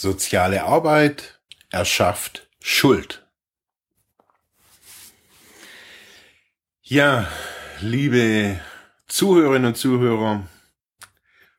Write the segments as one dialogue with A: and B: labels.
A: Soziale Arbeit erschafft Schuld. Ja, liebe Zuhörerinnen und Zuhörer,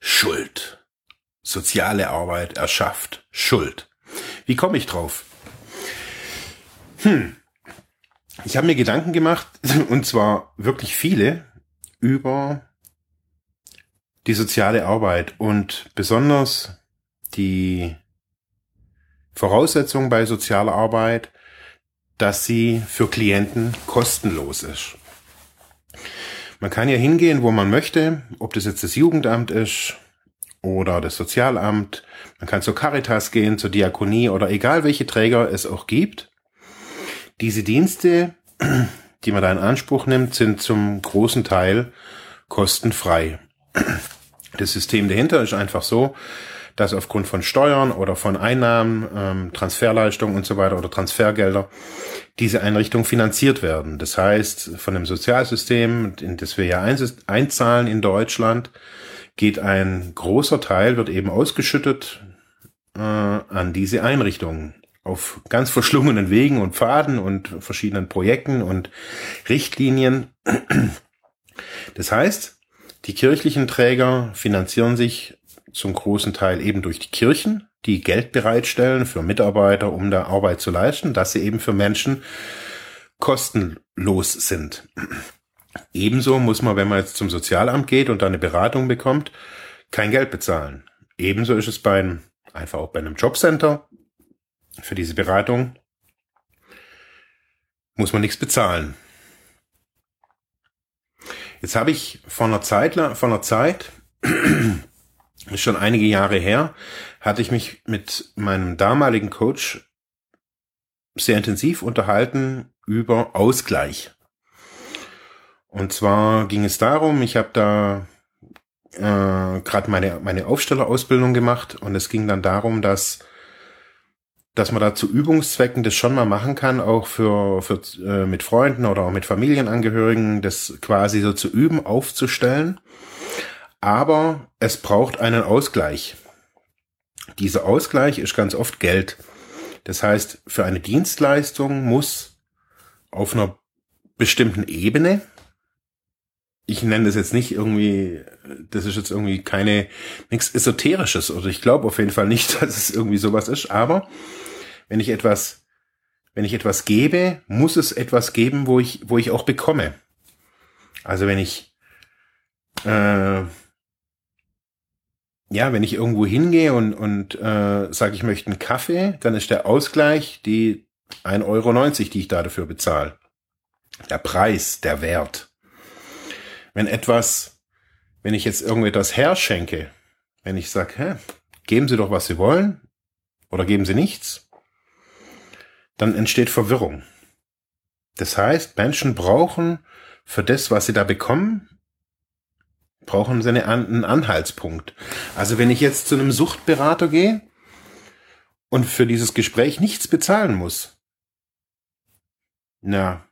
A: Schuld. Soziale Arbeit erschafft Schuld. Wie komme ich drauf? Hm. Ich habe mir Gedanken gemacht, und zwar wirklich viele, über die soziale Arbeit und besonders die Voraussetzung bei sozialer Arbeit, dass sie für Klienten kostenlos ist. Man kann ja hingehen, wo man möchte, ob das jetzt das Jugendamt ist oder das Sozialamt. Man kann zur Caritas gehen, zur Diakonie oder egal welche Träger es auch gibt. Diese Dienste, die man da in Anspruch nimmt, sind zum großen Teil kostenfrei. Das System dahinter ist einfach so, dass aufgrund von Steuern oder von Einnahmen, ähm, Transferleistungen und so weiter oder Transfergelder diese Einrichtungen finanziert werden. Das heißt, von dem Sozialsystem, in das wir ja einzahlen in Deutschland, geht ein großer Teil, wird eben ausgeschüttet äh, an diese Einrichtungen auf ganz verschlungenen Wegen und Pfaden und verschiedenen Projekten und Richtlinien. Das heißt, die kirchlichen Träger finanzieren sich zum großen Teil eben durch die Kirchen, die Geld bereitstellen für Mitarbeiter, um da Arbeit zu leisten, dass sie eben für Menschen kostenlos sind. Ebenso muss man, wenn man jetzt zum Sozialamt geht und da eine Beratung bekommt, kein Geld bezahlen. Ebenso ist es bei einem, einfach auch bei einem Jobcenter für diese Beratung muss man nichts bezahlen. Jetzt habe ich vor einer Zeit, vor einer Zeit ist schon einige Jahre her, hatte ich mich mit meinem damaligen Coach sehr intensiv unterhalten über Ausgleich. Und zwar ging es darum, ich habe da äh, gerade meine, meine Aufstellerausbildung gemacht und es ging dann darum, dass dass man da zu Übungszwecken das schon mal machen kann, auch für, für äh, mit Freunden oder auch mit Familienangehörigen, das quasi so zu üben, aufzustellen aber es braucht einen Ausgleich. Dieser Ausgleich ist ganz oft Geld. Das heißt, für eine Dienstleistung muss auf einer bestimmten Ebene, ich nenne das jetzt nicht irgendwie, das ist jetzt irgendwie keine, nichts Esoterisches, oder ich glaube auf jeden Fall nicht, dass es irgendwie sowas ist, aber wenn ich etwas, wenn ich etwas gebe, muss es etwas geben, wo ich, wo ich auch bekomme. Also wenn ich, äh, ja, wenn ich irgendwo hingehe und, und äh, sage, ich möchte einen Kaffee, dann ist der Ausgleich die 1,90 Euro, die ich da dafür bezahle. Der Preis, der Wert. Wenn etwas, wenn ich jetzt irgendetwas herschenke, wenn ich sage, hä, geben Sie doch, was Sie wollen, oder geben Sie nichts, dann entsteht Verwirrung. Das heißt, Menschen brauchen für das, was sie da bekommen, brauchen sie einen Anhaltspunkt. Also wenn ich jetzt zu einem Suchtberater gehe und für dieses Gespräch nichts bezahlen muss, na,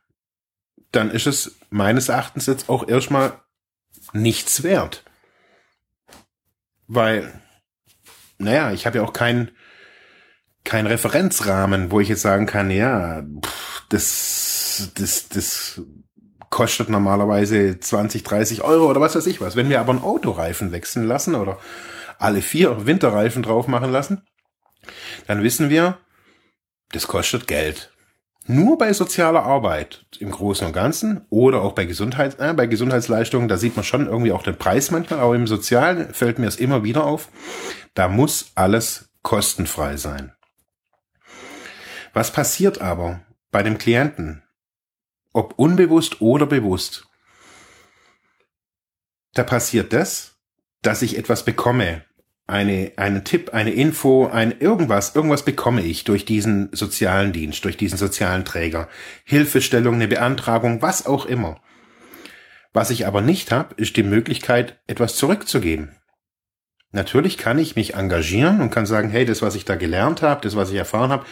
A: dann ist es meines Erachtens jetzt auch erstmal nichts wert. Weil, naja, ich habe ja auch keinen kein Referenzrahmen, wo ich jetzt sagen kann, ja, pff, das, das, das kostet normalerweise 20, 30 Euro oder was weiß ich was. Wenn wir aber einen Autoreifen wechseln lassen oder alle vier Winterreifen drauf machen lassen, dann wissen wir, das kostet Geld. Nur bei sozialer Arbeit im Großen und Ganzen oder auch bei, Gesundheit, äh, bei Gesundheitsleistungen, da sieht man schon irgendwie auch den Preis manchmal, aber im Sozialen fällt mir es immer wieder auf, da muss alles kostenfrei sein. Was passiert aber bei dem Klienten, ob unbewusst oder bewusst, da passiert das, dass ich etwas bekomme. eine, einen Tipp, eine Info, ein irgendwas, irgendwas bekomme ich durch diesen sozialen Dienst, durch diesen sozialen Träger. Hilfestellung, eine Beantragung, was auch immer. Was ich aber nicht habe, ist die Möglichkeit, etwas zurückzugeben. Natürlich kann ich mich engagieren und kann sagen, hey, das, was ich da gelernt habe, das, was ich erfahren habe,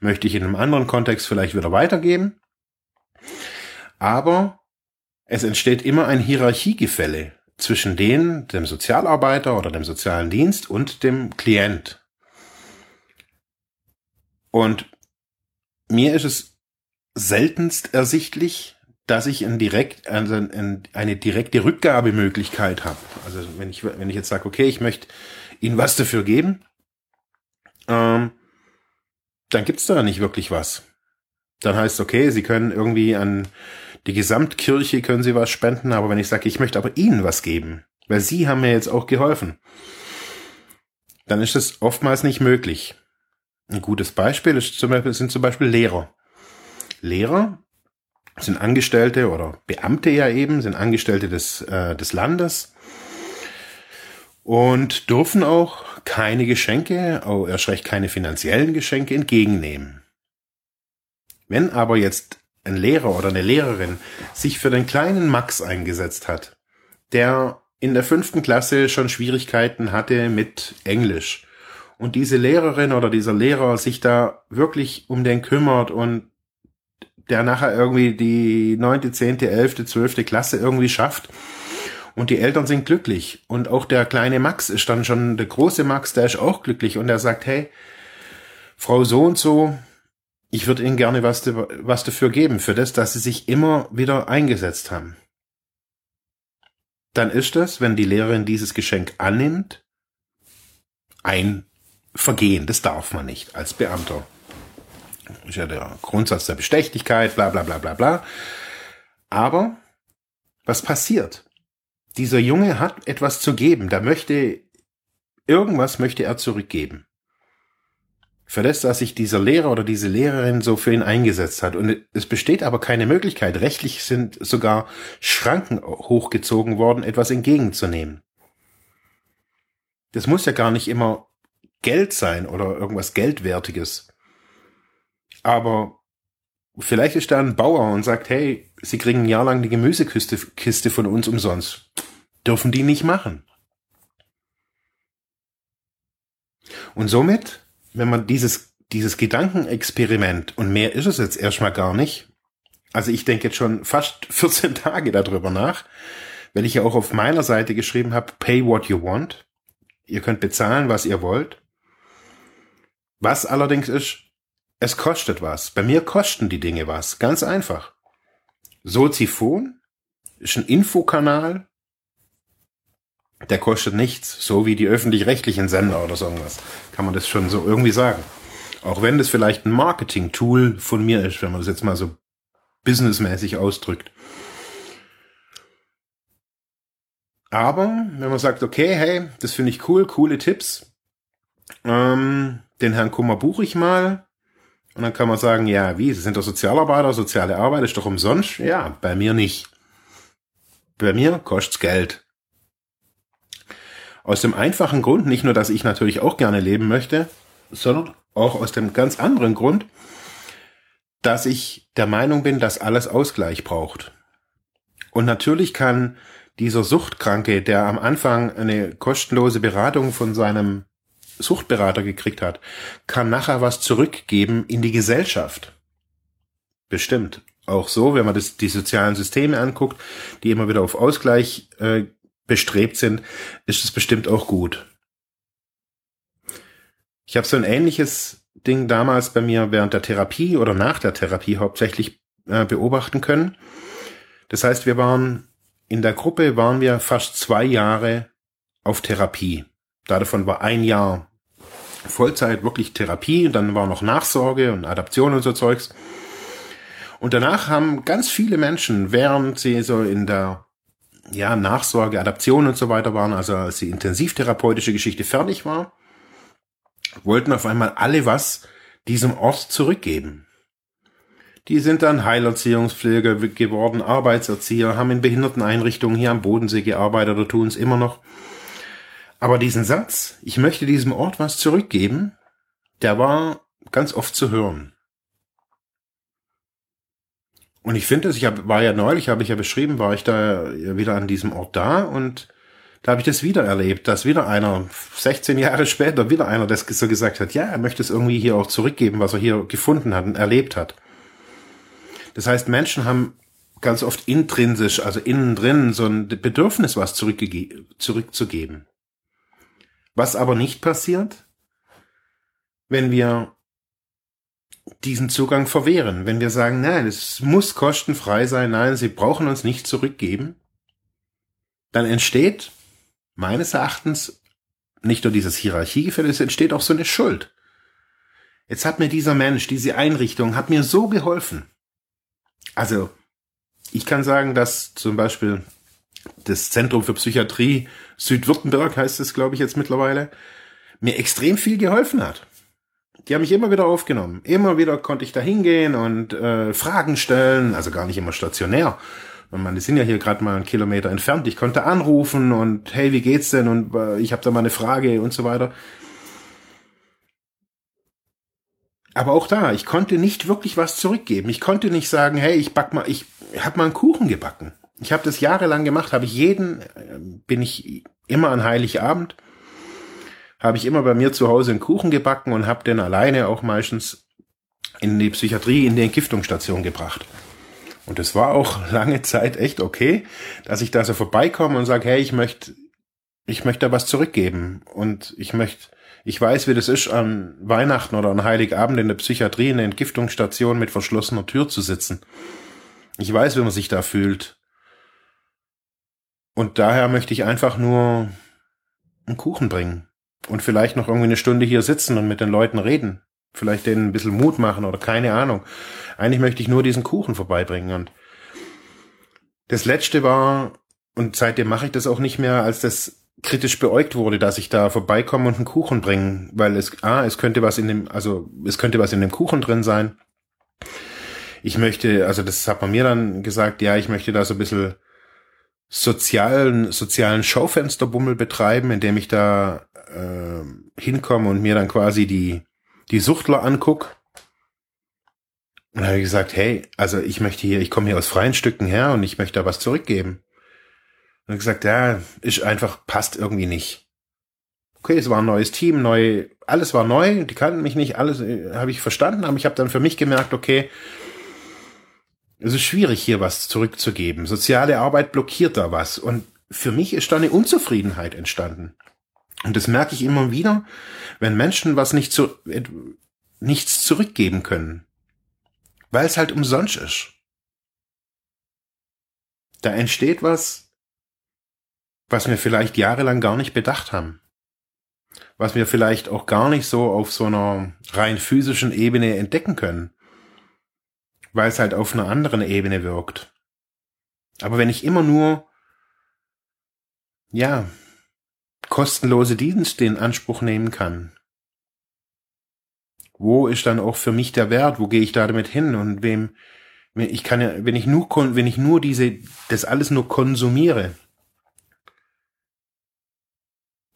A: möchte ich in einem anderen Kontext vielleicht wieder weitergeben. Aber es entsteht immer ein Hierarchiegefälle zwischen den, dem Sozialarbeiter oder dem sozialen Dienst und dem Klient. Und mir ist es seltenst ersichtlich, dass ich ein direkt, also eine direkte Rückgabemöglichkeit habe. Also wenn ich, wenn ich jetzt sage, okay, ich möchte Ihnen was dafür geben, ähm, dann gibt's da nicht wirklich was. Dann heißt okay, Sie können irgendwie an die Gesamtkirche können Sie was spenden, aber wenn ich sage, ich möchte aber Ihnen was geben, weil Sie haben mir jetzt auch geholfen, dann ist das oftmals nicht möglich. Ein gutes Beispiel ist zum Beispiel, sind zum Beispiel Lehrer. Lehrer sind Angestellte oder Beamte ja eben, sind Angestellte des, äh, des Landes und dürfen auch keine Geschenke, auch erst recht keine finanziellen Geschenke entgegennehmen. Wenn aber jetzt ein Lehrer oder eine Lehrerin sich für den kleinen Max eingesetzt hat, der in der fünften Klasse schon Schwierigkeiten hatte mit Englisch und diese Lehrerin oder dieser Lehrer sich da wirklich um den kümmert und der nachher irgendwie die neunte, zehnte, elfte, zwölfte Klasse irgendwie schafft. Und die Eltern sind glücklich. Und auch der kleine Max ist dann schon, der große Max, der ist auch glücklich. Und er sagt, hey, Frau so und so, ich würde Ihnen gerne was, was dafür geben, für das, dass Sie sich immer wieder eingesetzt haben. Dann ist das, wenn die Lehrerin dieses Geschenk annimmt, ein Vergehen. Das darf man nicht als Beamter ist ja der Grundsatz der Bestechlichkeit, bla bla bla bla bla. Aber was passiert? Dieser Junge hat etwas zu geben, da möchte, irgendwas möchte er zurückgeben. Für das, dass sich dieser Lehrer oder diese Lehrerin so für ihn eingesetzt hat. Und es besteht aber keine Möglichkeit. Rechtlich sind sogar Schranken hochgezogen worden, etwas entgegenzunehmen. Das muss ja gar nicht immer Geld sein oder irgendwas Geldwertiges. Aber vielleicht ist da ein Bauer und sagt, hey, sie kriegen ein Jahr lang die Gemüsekiste Kiste von uns umsonst. Dürfen die nicht machen. Und somit, wenn man dieses, dieses Gedankenexperiment, und mehr ist es jetzt erstmal gar nicht, also ich denke jetzt schon fast 14 Tage darüber nach, weil ich ja auch auf meiner Seite geschrieben habe, pay what you want. Ihr könnt bezahlen, was ihr wollt. Was allerdings ist, es kostet was. Bei mir kosten die Dinge was. Ganz einfach. Soziphon ist ein Infokanal. Der kostet nichts. So wie die öffentlich-rechtlichen Sender oder so irgendwas. Kann man das schon so irgendwie sagen. Auch wenn das vielleicht ein Marketing-Tool von mir ist, wenn man das jetzt mal so businessmäßig ausdrückt. Aber wenn man sagt, okay, hey, das finde ich cool, coole Tipps, ähm, den Herrn Kummer buche ich mal, und dann kann man sagen, ja, wie, Sie sind doch Sozialarbeiter, soziale Arbeit ist doch umsonst? Ja, bei mir nicht. Bei mir kostet's Geld. Aus dem einfachen Grund, nicht nur, dass ich natürlich auch gerne leben möchte, sondern auch aus dem ganz anderen Grund, dass ich der Meinung bin, dass alles Ausgleich braucht. Und natürlich kann dieser Suchtkranke, der am Anfang eine kostenlose Beratung von seinem Suchtberater gekriegt hat, kann nachher was zurückgeben in die Gesellschaft. Bestimmt. Auch so, wenn man das, die sozialen Systeme anguckt, die immer wieder auf Ausgleich äh, bestrebt sind, ist es bestimmt auch gut. Ich habe so ein ähnliches Ding damals bei mir während der Therapie oder nach der Therapie hauptsächlich äh, beobachten können. Das heißt, wir waren in der Gruppe waren wir fast zwei Jahre auf Therapie. Davon war ein Jahr Vollzeit wirklich Therapie, dann war noch Nachsorge und Adaption und so Zeugs. Und danach haben ganz viele Menschen, während sie so in der ja, Nachsorge, Adaption und so weiter waren, also als die intensivtherapeutische Geschichte fertig war, wollten auf einmal alle was diesem Ort zurückgeben. Die sind dann Heilerziehungspfleger geworden, Arbeitserzieher, haben in Behinderteneinrichtungen hier am Bodensee gearbeitet oder tun es immer noch. Aber diesen Satz, ich möchte diesem Ort was zurückgeben, der war ganz oft zu hören. Und ich finde es, ich hab, war ja neulich, habe ich ja beschrieben, war ich da wieder an diesem Ort da und da habe ich das wieder erlebt, dass wieder einer, 16 Jahre später, wieder einer das so gesagt hat, ja, er möchte es irgendwie hier auch zurückgeben, was er hier gefunden hat und erlebt hat. Das heißt, Menschen haben ganz oft intrinsisch, also innen drin, so ein Bedürfnis, was zurückzugeben. Was aber nicht passiert, wenn wir diesen Zugang verwehren, wenn wir sagen, nein, es muss kostenfrei sein, nein, sie brauchen uns nicht zurückgeben, dann entsteht meines Erachtens nicht nur dieses Hierarchiegefälle, es entsteht auch so eine Schuld. Jetzt hat mir dieser Mensch, diese Einrichtung, hat mir so geholfen. Also, ich kann sagen, dass zum Beispiel das Zentrum für Psychiatrie Südwürttemberg heißt es, glaube ich, jetzt mittlerweile, mir extrem viel geholfen hat. Die haben mich immer wieder aufgenommen. Immer wieder konnte ich da hingehen und äh, Fragen stellen, also gar nicht immer stationär. Und man, die sind ja hier gerade mal einen Kilometer entfernt. Ich konnte anrufen und hey, wie geht's denn? Und äh, ich habe da mal eine Frage und so weiter. Aber auch da, ich konnte nicht wirklich was zurückgeben. Ich konnte nicht sagen, hey, ich back mal, ich habe mal einen Kuchen gebacken. Ich habe das jahrelang gemacht, habe ich jeden, äh, bin ich immer an Heiligabend, habe ich immer bei mir zu Hause einen Kuchen gebacken und habe den alleine auch meistens in die Psychiatrie, in die Entgiftungsstation gebracht. Und es war auch lange Zeit echt okay, dass ich da so vorbeikomme und sage, hey, ich möchte, ich möchte da was zurückgeben. Und ich möchte, ich weiß, wie das ist, an Weihnachten oder an Heiligabend in der Psychiatrie in der Entgiftungsstation mit verschlossener Tür zu sitzen. Ich weiß, wie man sich da fühlt. Und daher möchte ich einfach nur einen Kuchen bringen. Und vielleicht noch irgendwie eine Stunde hier sitzen und mit den Leuten reden. Vielleicht denen ein bisschen Mut machen oder keine Ahnung. Eigentlich möchte ich nur diesen Kuchen vorbeibringen. Und das letzte war, und seitdem mache ich das auch nicht mehr, als das kritisch beäugt wurde, dass ich da vorbeikomme und einen Kuchen bringe, weil es, ah, es könnte was in dem, also es könnte was in dem Kuchen drin sein. Ich möchte, also das hat man mir dann gesagt, ja, ich möchte da so ein bisschen sozialen, sozialen Schaufensterbummel betreiben, indem ich da äh, hinkomme und mir dann quasi die, die Suchtler anguck. Und habe ich gesagt, hey, also ich möchte hier, ich komme hier aus freien Stücken her und ich möchte da was zurückgeben. Und gesagt, ja, ist einfach, passt irgendwie nicht. Okay, es war ein neues Team, neu, alles war neu, die kannten mich nicht, alles äh, habe ich verstanden, aber ich habe dann für mich gemerkt, okay, es ist schwierig, hier was zurückzugeben. Soziale Arbeit blockiert da was. Und für mich ist da eine Unzufriedenheit entstanden. Und das merke ich immer wieder, wenn Menschen was nicht zu, nichts zurückgeben können. Weil es halt umsonst ist. Da entsteht was, was wir vielleicht jahrelang gar nicht bedacht haben. Was wir vielleicht auch gar nicht so auf so einer rein physischen Ebene entdecken können weil es halt auf einer anderen Ebene wirkt. Aber wenn ich immer nur, ja, kostenlose Dienste in Anspruch nehmen kann, wo ist dann auch für mich der Wert? Wo gehe ich da damit hin? Und wem, ich kann ja, wenn ich nur, wenn ich nur diese, das alles nur konsumiere,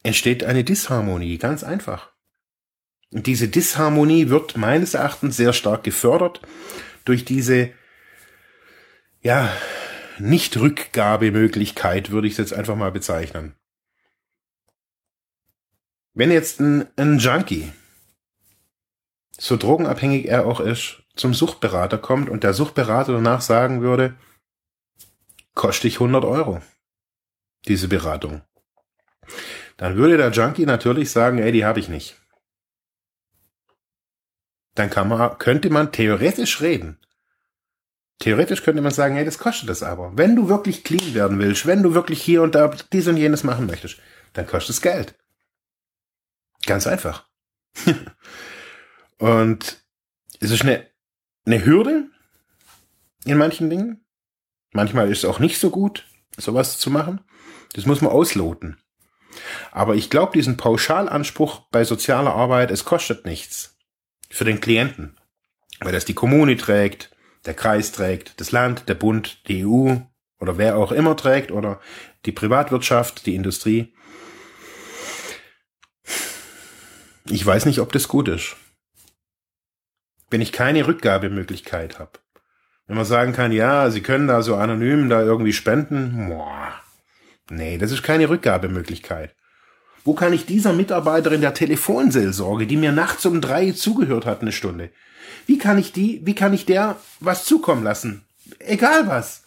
A: entsteht eine Disharmonie, ganz einfach. Und diese Disharmonie wird meines Erachtens sehr stark gefördert durch diese, ja, Nicht-Rückgabemöglichkeit, würde ich es jetzt einfach mal bezeichnen. Wenn jetzt ein, ein Junkie, so drogenabhängig er auch ist, zum Suchtberater kommt und der Suchtberater danach sagen würde, kostet dich 100 Euro, diese Beratung. Dann würde der Junkie natürlich sagen, ey, die habe ich nicht dann kann man, könnte man theoretisch reden. Theoretisch könnte man sagen, hey, das kostet es aber. Wenn du wirklich clean werden willst, wenn du wirklich hier und da dies und jenes machen möchtest, dann kostet es Geld. Ganz einfach. und es ist eine, eine Hürde in manchen Dingen. Manchmal ist es auch nicht so gut, sowas zu machen. Das muss man ausloten. Aber ich glaube, diesen Pauschalanspruch bei sozialer Arbeit, es kostet nichts für den Klienten, weil das die Kommune trägt, der Kreis trägt, das Land, der Bund, die EU oder wer auch immer trägt oder die Privatwirtschaft, die Industrie. Ich weiß nicht, ob das gut ist. Wenn ich keine Rückgabemöglichkeit habe. Wenn man sagen kann, ja, Sie können da so anonym da irgendwie spenden. Boah. Nee, das ist keine Rückgabemöglichkeit. Wo kann ich dieser Mitarbeiterin der Telefonseelsorge, die mir nachts um drei zugehört hat, eine Stunde, wie kann ich die, wie kann ich der was zukommen lassen? Egal was.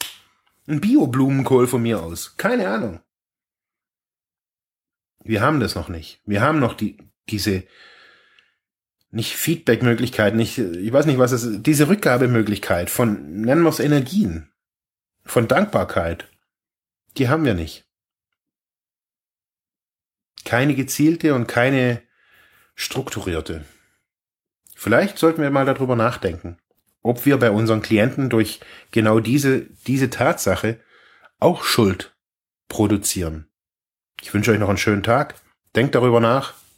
A: Ein Bio-Blumenkohl von mir aus. Keine Ahnung. Wir haben das noch nicht. Wir haben noch die, diese, nicht Feedback-Möglichkeit, nicht, ich weiß nicht, was es diese Rückgabemöglichkeit von, nennen wir es Energien, von Dankbarkeit, die haben wir nicht. Keine gezielte und keine strukturierte. Vielleicht sollten wir mal darüber nachdenken, ob wir bei unseren Klienten durch genau diese, diese Tatsache auch Schuld produzieren. Ich wünsche euch noch einen schönen Tag. Denkt darüber nach